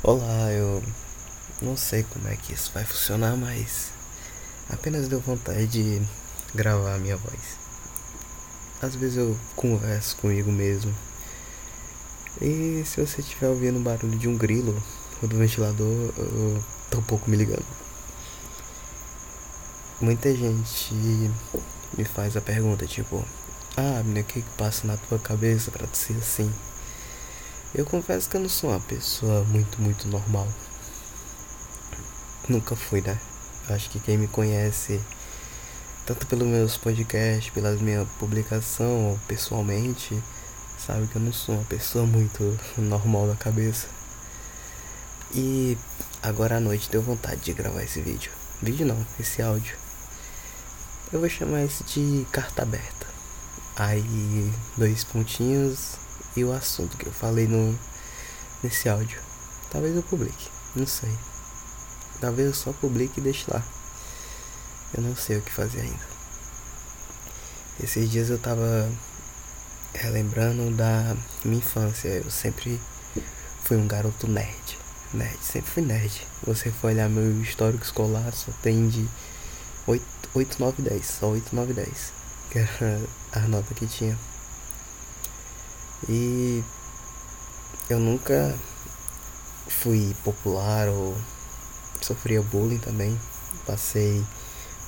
Olá, eu não sei como é que isso vai funcionar, mas apenas deu vontade de gravar a minha voz. Às vezes eu converso comigo mesmo. E se você estiver ouvindo o barulho de um grilo ou do ventilador, eu tô um pouco me ligando. Muita gente me faz a pergunta tipo, ah, menina, o que, que passa na tua cabeça pra ser assim? Eu confesso que eu não sou uma pessoa muito, muito normal. Nunca fui, né? Acho que quem me conhece, tanto pelos meus podcasts, pela minha publicação ou pessoalmente, sabe que eu não sou uma pessoa muito normal da cabeça. E agora à noite deu vontade de gravar esse vídeo. Vídeo não, esse áudio. Eu vou chamar esse de carta aberta. Aí, dois pontinhos, e o assunto que eu falei no, nesse áudio. Talvez eu publique, não sei. Talvez eu só publique e deixe lá. Eu não sei o que fazer ainda. Esses dias eu tava relembrando da minha infância. Eu sempre fui um garoto nerd. Nerd, sempre fui nerd. Você for olhar meu histórico escolar, só tem de 8, 8 9, 10. Só 8, 9, 10. Que era a nota que tinha. E eu nunca fui popular ou sofria bullying também. Passei,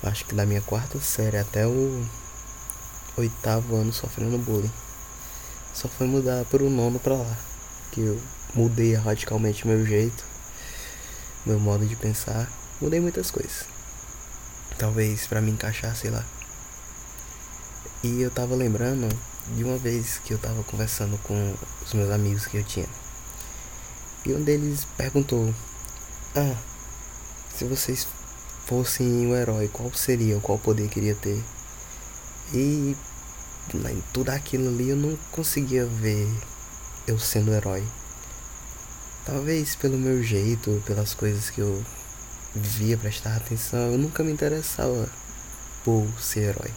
acho que da minha quarta série até o oitavo ano sofrendo bullying. Só foi mudar um nono pra lá. Que eu mudei radicalmente meu jeito, meu modo de pensar. Mudei muitas coisas. Talvez para me encaixar, sei lá. E eu tava lembrando de uma vez que eu tava conversando com os meus amigos que eu tinha. E um deles perguntou: Ah, se vocês fossem um herói, qual seria, qual poder queria ter? E em tudo aquilo ali eu não conseguia ver eu sendo herói. Talvez pelo meu jeito, pelas coisas que eu via prestar atenção, eu nunca me interessava por ser herói.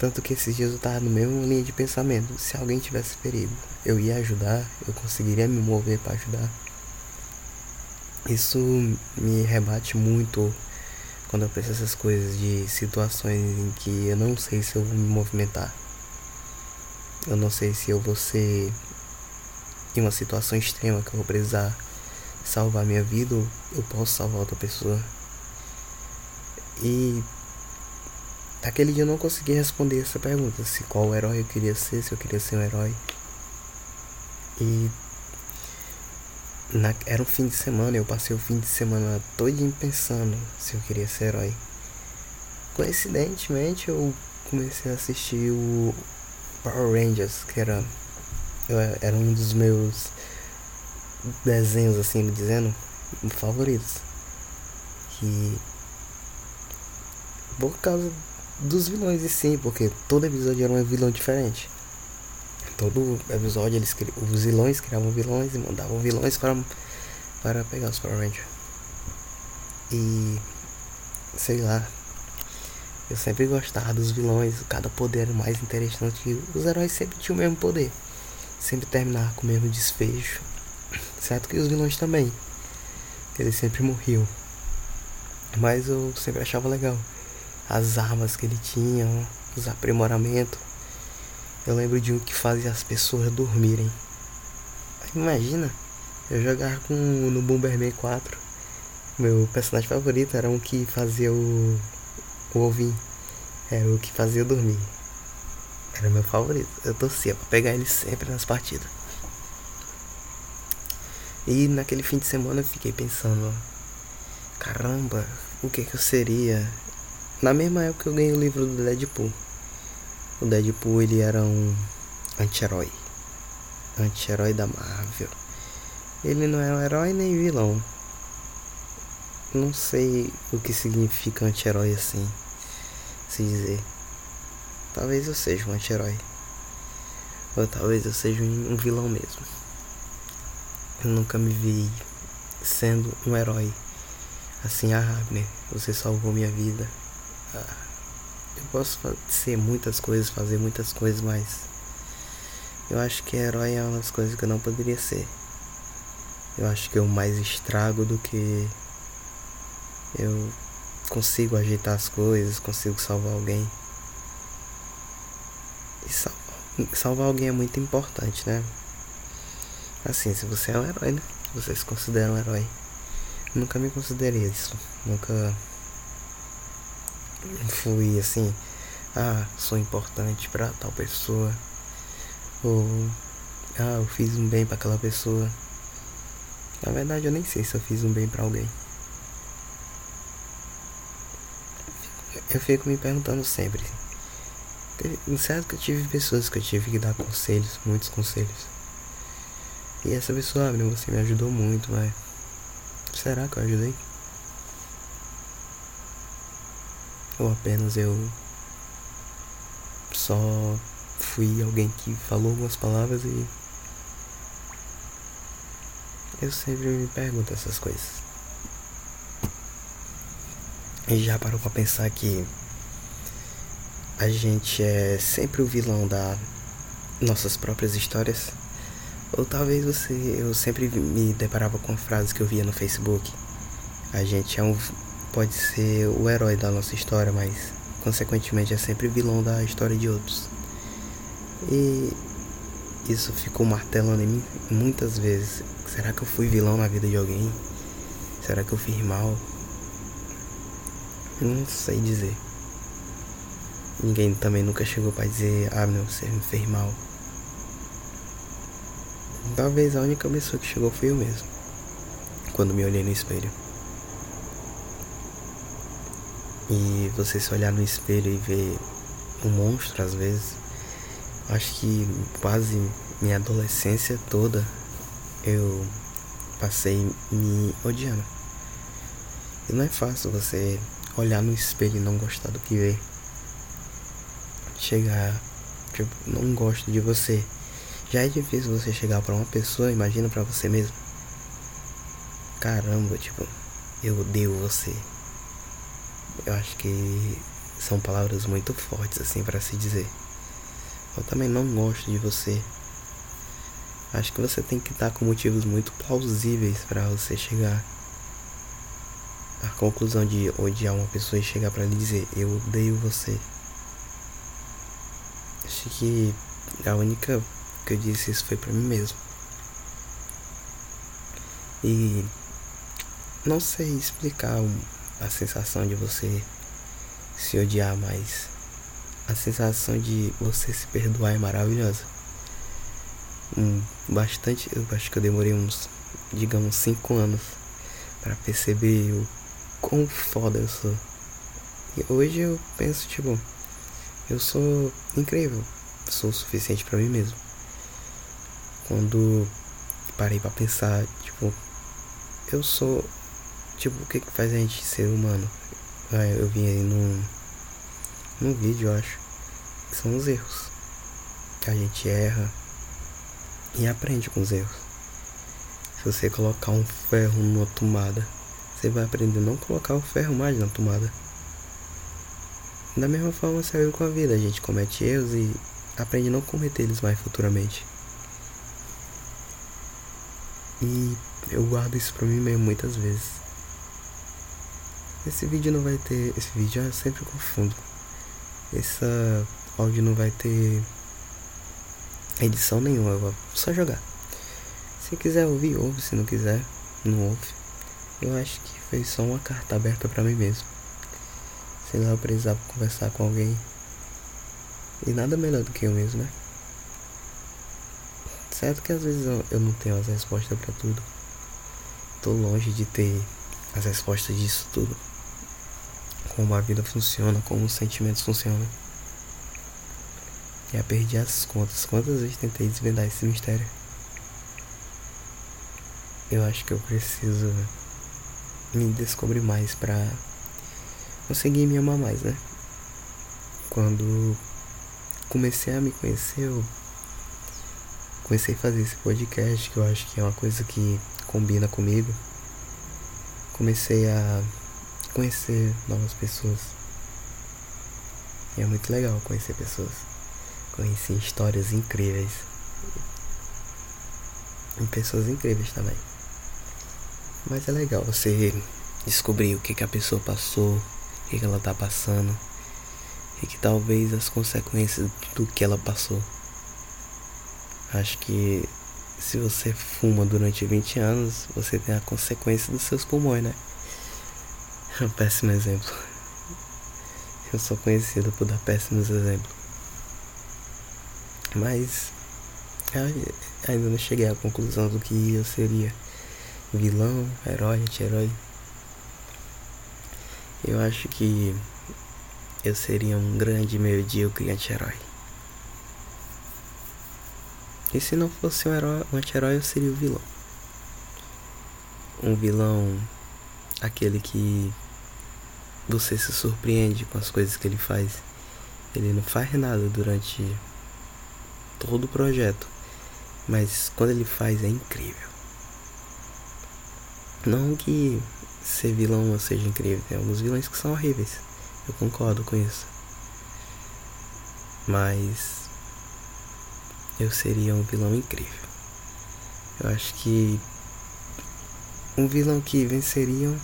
Tanto que esses dias eu tava no mesmo linha de pensamento. Se alguém tivesse perigo, eu ia ajudar, eu conseguiria me mover para ajudar. Isso me rebate muito quando eu penso essas coisas de situações em que eu não sei se eu vou me movimentar. Eu não sei se eu vou ser em uma situação extrema que eu vou precisar salvar minha vida eu posso salvar outra pessoa. E Aquele dia eu não consegui responder essa pergunta, se qual herói eu queria ser, se eu queria ser um herói. E na, era um fim de semana, eu passei o fim de semana todinho pensando se eu queria ser herói. Coincidentemente eu comecei a assistir o Power Rangers, que era, era um dos meus desenhos assim dizendo favoritos. Que por causa dos vilões e sim, porque todo episódio era um vilão diferente. Todo episódio eles os vilões criavam vilões e mandavam vilões para, para pegar os Power Rangers. E sei lá. Eu sempre gostava dos vilões, cada poder era mais interessante. Os heróis sempre tinham o mesmo poder. Sempre terminavam com o mesmo desfecho. Certo que os vilões também. Eles sempre morriam. Mas eu sempre achava legal as armas que ele tinha, os aprimoramentos. Eu lembro de um que fazia as pessoas dormirem. Imagina, eu jogar com no Bomberman 4. Meu personagem favorito era um que fazia o, o ovinho. Era o que fazia dormir. Era meu favorito. Eu torcia pra pegar ele sempre nas partidas. E naquele fim de semana eu fiquei pensando, caramba, o que que eu seria na mesma época eu ganhei o livro do Deadpool. O Deadpool ele era um anti-herói. Anti-herói da Marvel. Ele não é um herói nem vilão. Não sei o que significa anti-herói assim. Se dizer. Talvez eu seja um anti-herói. Ou talvez eu seja um vilão mesmo. Eu nunca me vi sendo um herói. Assim, ah, você salvou minha vida. Eu posso ser muitas coisas, fazer muitas coisas, mas eu acho que herói é uma das coisas que eu não poderia ser. eu acho que eu mais estrago do que eu consigo ajeitar as coisas, consigo salvar alguém. E salvar, salvar alguém é muito importante, né? Assim, se você é um herói, né? Você se considera um herói. Nunca me considerei isso. Nunca fui assim, ah, sou importante para tal pessoa. Ou ah, eu fiz um bem para aquela pessoa. Na verdade, eu nem sei se eu fiz um bem para alguém. Eu fico me perguntando sempre. Certo que eu tive pessoas que eu tive que dar conselhos, muitos conselhos. E essa pessoa, ah, você me ajudou muito, mas será que eu ajudei? Ou apenas eu só fui alguém que falou algumas palavras e eu sempre me pergunto essas coisas. E já parou pra pensar que a gente é sempre o vilão das nossas próprias histórias? Ou talvez você. Eu sempre me deparava com frases que eu via no Facebook. A gente é um. Pode ser o herói da nossa história, mas consequentemente é sempre vilão da história de outros. E isso ficou martelando em mim muitas vezes. Será que eu fui vilão na vida de alguém? Será que eu fiz mal? Eu não sei dizer. Ninguém também nunca chegou para dizer, ah meu, você me fez mal. Talvez a única pessoa que chegou foi eu mesmo. Quando me olhei no espelho. E você se olhar no espelho e ver um monstro às vezes. Acho que quase minha adolescência toda eu passei me odiando. E não é fácil você olhar no espelho e não gostar do que vê. Chegar, tipo, não gosto de você. Já é difícil você chegar para uma pessoa, imagina para você mesmo. Caramba, tipo, eu odeio você. Eu acho que são palavras muito fortes assim para se dizer. Eu também não gosto de você. Acho que você tem que estar com motivos muito plausíveis para você chegar à conclusão de odiar uma pessoa e chegar para lhe dizer eu odeio você. Acho que a única que eu disse isso foi para mim mesmo. E não sei explicar a sensação de você se odiar, mas a sensação de você se perdoar é maravilhosa. Um, bastante, eu acho que eu demorei uns, digamos, 5 anos para perceber o quão foda eu sou. E hoje eu penso, tipo, eu sou incrível, sou o suficiente para mim mesmo quando parei para pensar, tipo, eu sou, tipo, o que que faz a gente ser humano? Eu vi aí num, num vídeo, eu acho, que são os erros. Que a gente erra e aprende com os erros. Se você colocar um ferro numa tomada, você vai aprender a não colocar o ferro mais na tomada. Da mesma forma serve com a vida, a gente comete erros e aprende a não cometer eles mais futuramente. E eu guardo isso pra mim mesmo muitas vezes. Esse vídeo não vai ter. Esse vídeo eu sempre confundo. Esse áudio não vai ter edição nenhuma, eu vou só jogar. Se quiser ouvir, ouve. Se não quiser, não ouve. Eu acho que foi só uma carta aberta pra mim mesmo. Sei lá, eu precisava conversar com alguém. E nada melhor do que eu mesmo, né? Certo que às vezes eu, eu não tenho as respostas para tudo. Tô longe de ter as respostas disso tudo. Como a vida funciona, como os sentimentos funcionam. Já perdi as contas. Quantas vezes tentei desvendar esse mistério? Eu acho que eu preciso me descobrir mais pra conseguir me amar mais, né? Quando comecei a me conhecer, eu comecei a fazer esse podcast, que eu acho que é uma coisa que combina comigo. Comecei a conhecer novas pessoas. E é muito legal conhecer pessoas. Conheci histórias incríveis. E pessoas incríveis também. Mas é legal você descobrir o que, que a pessoa passou, o que, que ela tá passando. E que talvez as consequências do que ela passou. Acho que se você fuma durante 20 anos, você tem a consequência dos seus pulmões, né? É um péssimo exemplo. Eu sou conhecido por dar péssimos exemplos. Mas ainda não cheguei à conclusão do que eu seria vilão, herói, anti-herói. Eu acho que eu seria um grande medíocre anti-herói. E se não fosse um herói, um anti-herói, eu seria o vilão. Um vilão, aquele que você se surpreende com as coisas que ele faz. Ele não faz nada durante todo o projeto, mas quando ele faz é incrível. Não que ser vilão seja incrível, tem alguns vilões que são horríveis. Eu concordo com isso. Mas eu seria um vilão incrível. Eu acho que um vilão que venceriam,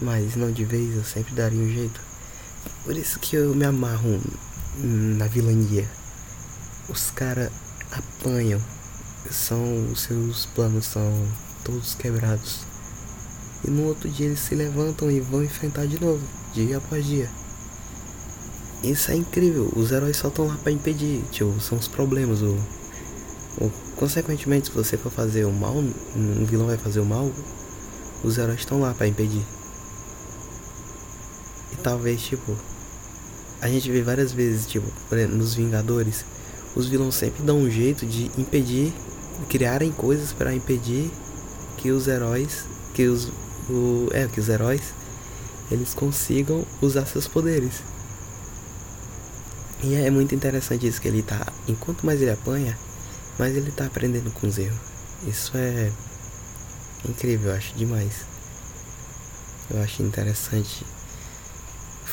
mas não de vez, eu sempre daria um jeito. Por isso que eu me amarro na vilania. Os caras apanham, são os seus planos são todos quebrados. E no outro dia eles se levantam e vão enfrentar de novo, dia após dia. Isso é incrível, os heróis só estão lá para impedir, tipo, são os problemas. O, o, consequentemente, se você for fazer o mal, um vilão vai fazer o mal, os heróis estão lá para impedir. Talvez, tipo, a gente vê várias vezes, tipo, nos Vingadores, os vilões sempre dão um jeito de impedir, criarem coisas para impedir que os heróis, que os, o, é, que os heróis, eles consigam usar seus poderes. E é muito interessante isso que ele tá, enquanto mais ele apanha, mais ele tá aprendendo com os erros. Isso é incrível, eu acho demais. Eu acho interessante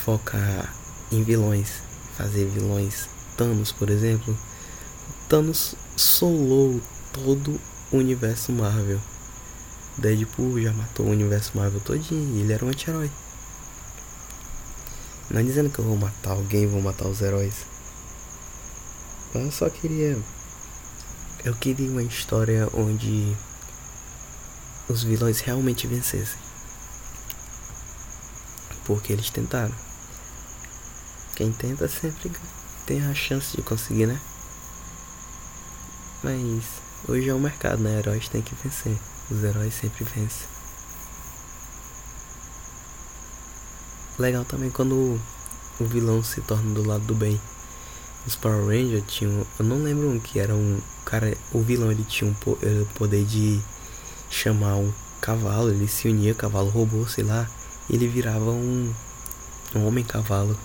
focar em vilões, fazer vilões. Thanos, por exemplo, Thanos solou todo o universo Marvel. Deadpool já matou o universo Marvel todinho e ele era um anti-herói. Não é dizendo que eu vou matar alguém, vou matar os heróis. Eu só queria. Eu queria uma história onde os vilões realmente vencessem. Porque eles tentaram. Quem tenta sempre tem a chance de conseguir, né? Mas hoje é o mercado, né? Heróis têm que vencer. Os heróis sempre vencem. Legal também quando o vilão se torna do lado do bem. Os Power Rangers tinham. Eu não lembro um que era um. Cara, o vilão ele tinha um eh, o poder de chamar um cavalo, ele se unia, cavalo robô, sei lá, ele virava um, um homem cavalo.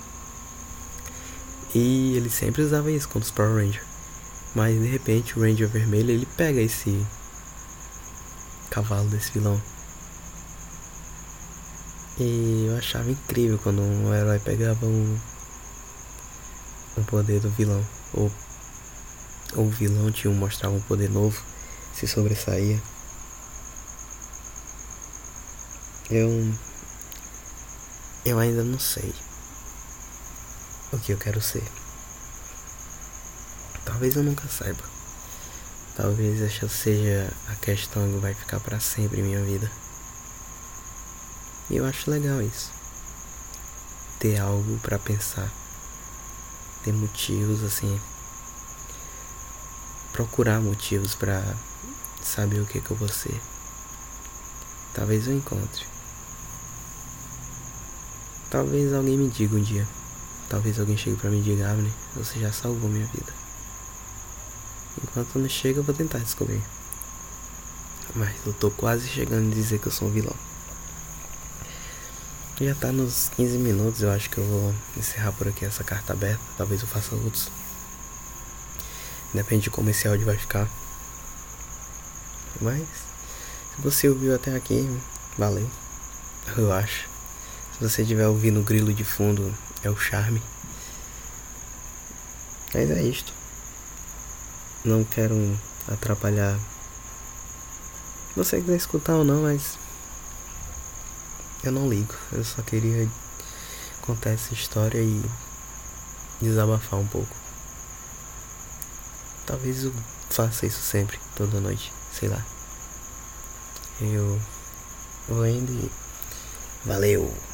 E ele sempre usava isso contra os Power Rangers. Mas de repente o Ranger vermelho ele pega esse cavalo desse vilão. E eu achava incrível quando um herói pegava um, um poder do vilão. Ou, ou o vilão tinha um, mostrava um poder novo, se sobressaía. Eu. Eu ainda não sei o que eu quero ser. Talvez eu nunca saiba. Talvez essa seja a questão que vai ficar para sempre em minha vida. E eu acho legal isso. Ter algo para pensar. Ter motivos assim. Procurar motivos para saber o que que eu vou ser. Talvez eu encontre. Talvez alguém me diga um dia. Talvez alguém chegue para me dizer, Abner, você já salvou minha vida. Enquanto não chega, eu vou tentar descobrir. Mas eu tô quase chegando a dizer que eu sou um vilão. Já tá nos 15 minutos, eu acho que eu vou encerrar por aqui essa carta aberta. Talvez eu faça outros. Depende de como esse áudio vai ficar. Mas, se você ouviu até aqui, valeu. Eu acho. Se você estiver ouvindo o grilo de fundo, é o charme. Mas é isto não quero atrapalhar você quiser escutar ou não, mas eu não ligo. Eu só queria contar essa história e desabafar um pouco. Talvez eu faça isso sempre, toda noite, sei lá. Eu vou indo e valeu!